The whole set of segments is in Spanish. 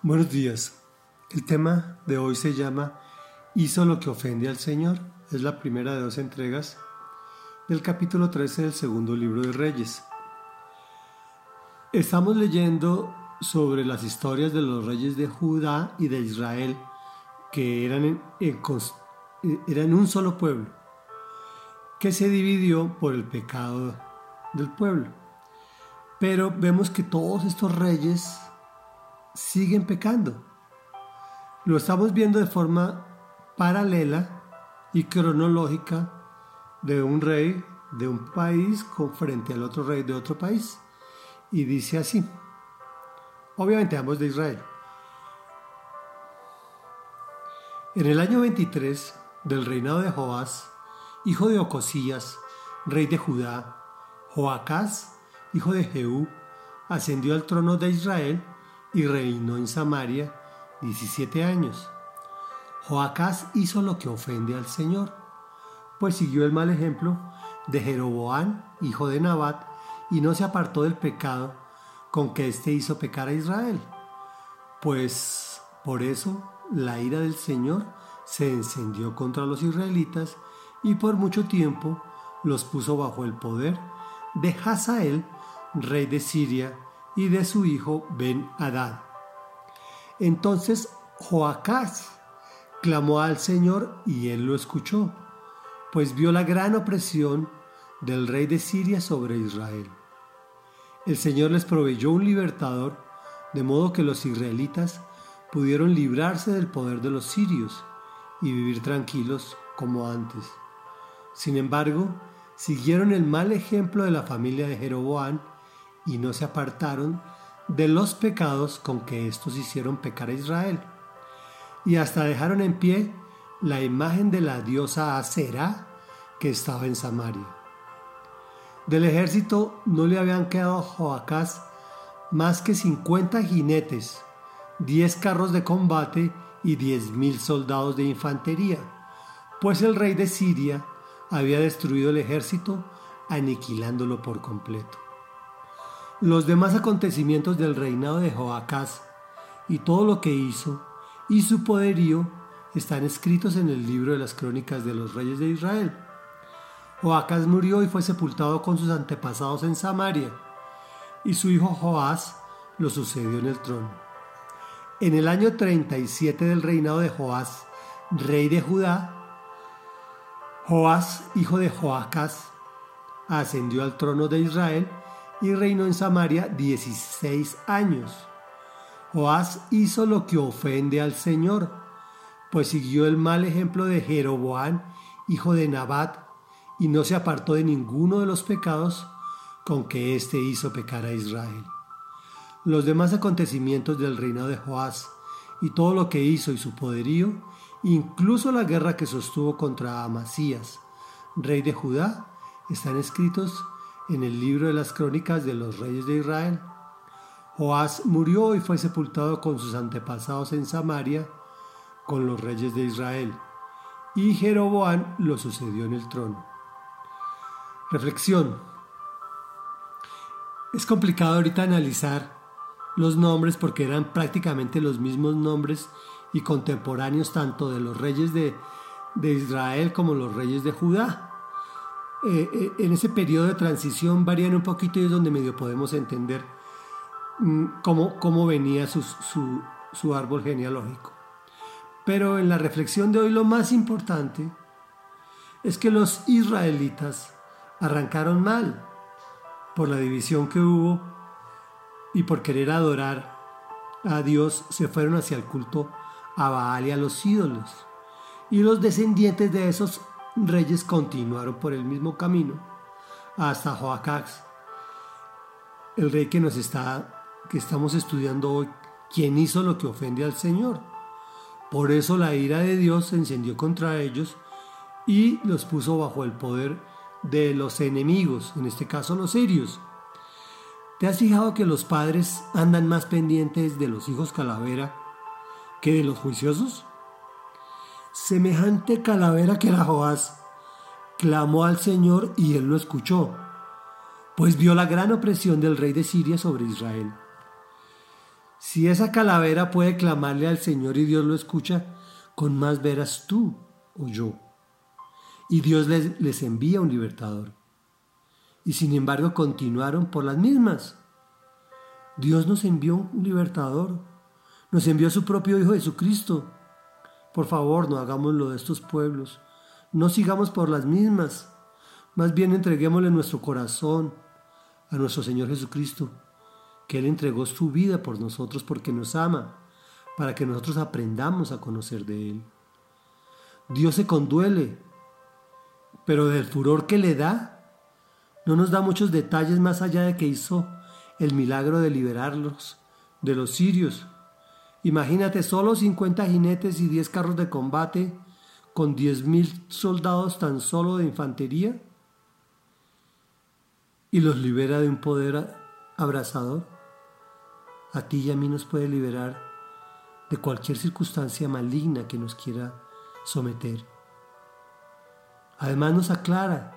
Buenos días. El tema de hoy se llama Hizo lo que ofende al Señor. Es la primera de dos entregas del capítulo 13 del segundo libro de Reyes. Estamos leyendo sobre las historias de los reyes de Judá y de Israel que eran, eran un solo pueblo, que se dividió por el pecado del pueblo. Pero vemos que todos estos reyes siguen pecando. Lo estamos viendo de forma paralela y cronológica de un rey de un país con frente al otro rey de otro país. Y dice así, obviamente ambos de Israel. En el año 23 del reinado de Joás, hijo de Ocosías, rey de Judá, Joacás, hijo de Jehú, ascendió al trono de Israel y reinó en Samaria 17 años. Joacás hizo lo que ofende al Señor, pues siguió el mal ejemplo de Jeroboán, hijo de Nabat, y no se apartó del pecado con que éste hizo pecar a Israel. Pues por eso la ira del Señor se encendió contra los israelitas y por mucho tiempo los puso bajo el poder de Hazael, rey de Siria, y de su hijo Ben Hadad. Entonces Joacás clamó al Señor y él lo escuchó, pues vio la gran opresión del rey de Siria sobre Israel. El Señor les proveyó un libertador, de modo que los israelitas pudieron librarse del poder de los sirios y vivir tranquilos como antes. Sin embargo, siguieron el mal ejemplo de la familia de Jeroboam y no se apartaron de los pecados con que éstos hicieron pecar a Israel. Y hasta dejaron en pie la imagen de la diosa Acera que estaba en Samaria. Del ejército no le habían quedado a Joacás más que 50 jinetes, 10 carros de combate y 10.000 soldados de infantería, pues el rey de Siria había destruido el ejército aniquilándolo por completo. Los demás acontecimientos del reinado de Joacás y todo lo que hizo y su poderío están escritos en el libro de las crónicas de los reyes de Israel. Joacás murió y fue sepultado con sus antepasados en Samaria, y su hijo Joás lo sucedió en el trono. En el año 37 del reinado de Joás, rey de Judá, Joás, hijo de Joacás, ascendió al trono de Israel y reinó en Samaria 16 años. Joás hizo lo que ofende al Señor, pues siguió el mal ejemplo de Jeroboán, hijo de Nabat, y no se apartó de ninguno de los pecados con que éste hizo pecar a Israel. Los demás acontecimientos del reinado de Joás y todo lo que hizo y su poderío, incluso la guerra que sostuvo contra Amasías, rey de Judá, están escritos en el libro de las crónicas de los reyes de Israel. Joás murió y fue sepultado con sus antepasados en Samaria, con los reyes de Israel, y Jeroboán lo sucedió en el trono. Reflexión. Es complicado ahorita analizar los nombres porque eran prácticamente los mismos nombres y contemporáneos tanto de los reyes de, de Israel como los reyes de Judá. Eh, eh, en ese periodo de transición varían un poquito y es donde medio podemos entender mm, cómo, cómo, venía su, su árbol genealógico. Pero en la reflexión de hoy lo más importante es que los israelitas arrancaron mal por la división que hubo y por querer adorar a Dios se fueron hacia el culto a Baal y a los ídolos. Y los descendientes de esos reyes continuaron por el mismo camino hasta Joacás, el rey que nos está, que estamos estudiando hoy, quien hizo lo que ofende al Señor. Por eso la ira de Dios se encendió contra ellos y los puso bajo el poder de los enemigos, en este caso los sirios. ¿Te has fijado que los padres andan más pendientes de los hijos calavera que de los juiciosos? Semejante calavera que era Joás, clamó al Señor y él lo escuchó, pues vio la gran opresión del rey de Siria sobre Israel. Si esa calavera puede clamarle al Señor y Dios lo escucha, con más veras tú o yo. Y Dios les, les envía un libertador. Y sin embargo continuaron por las mismas. Dios nos envió un libertador. Nos envió a su propio Hijo Jesucristo. Por favor, no hagamos lo de estos pueblos. No sigamos por las mismas. Más bien entreguémosle nuestro corazón a nuestro Señor Jesucristo que Él entregó su vida por nosotros porque nos ama, para que nosotros aprendamos a conocer de Él. Dios se conduele, pero del furor que le da, no nos da muchos detalles más allá de que hizo el milagro de liberarlos de los sirios. Imagínate solo 50 jinetes y 10 carros de combate con 10.000 soldados tan solo de infantería y los libera de un poder abrazador a ti y a mí nos puede liberar de cualquier circunstancia maligna que nos quiera someter. Además nos aclara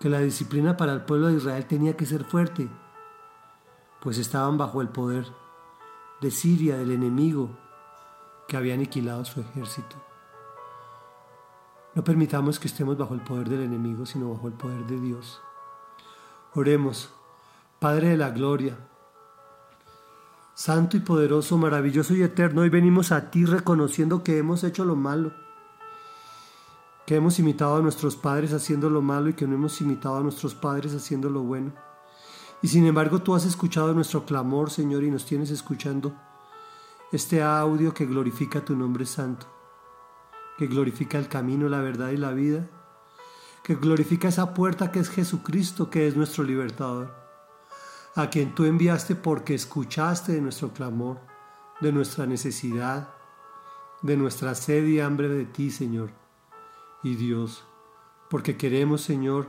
que la disciplina para el pueblo de Israel tenía que ser fuerte, pues estaban bajo el poder de Siria, del enemigo que había aniquilado su ejército. No permitamos que estemos bajo el poder del enemigo, sino bajo el poder de Dios. Oremos, Padre de la Gloria, Santo y poderoso, maravilloso y eterno, hoy venimos a ti reconociendo que hemos hecho lo malo, que hemos imitado a nuestros padres haciendo lo malo y que no hemos imitado a nuestros padres haciendo lo bueno. Y sin embargo tú has escuchado nuestro clamor, Señor, y nos tienes escuchando este audio que glorifica tu nombre santo, que glorifica el camino, la verdad y la vida, que glorifica esa puerta que es Jesucristo, que es nuestro libertador a quien tú enviaste porque escuchaste de nuestro clamor, de nuestra necesidad, de nuestra sed y hambre de ti, Señor. Y Dios, porque queremos, Señor,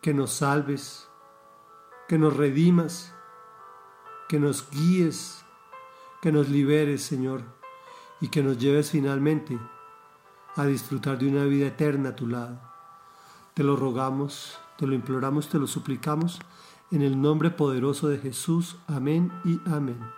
que nos salves, que nos redimas, que nos guíes, que nos liberes, Señor, y que nos lleves finalmente a disfrutar de una vida eterna a tu lado. Te lo rogamos, te lo imploramos, te lo suplicamos en el nombre poderoso de Jesús. Amén y amén.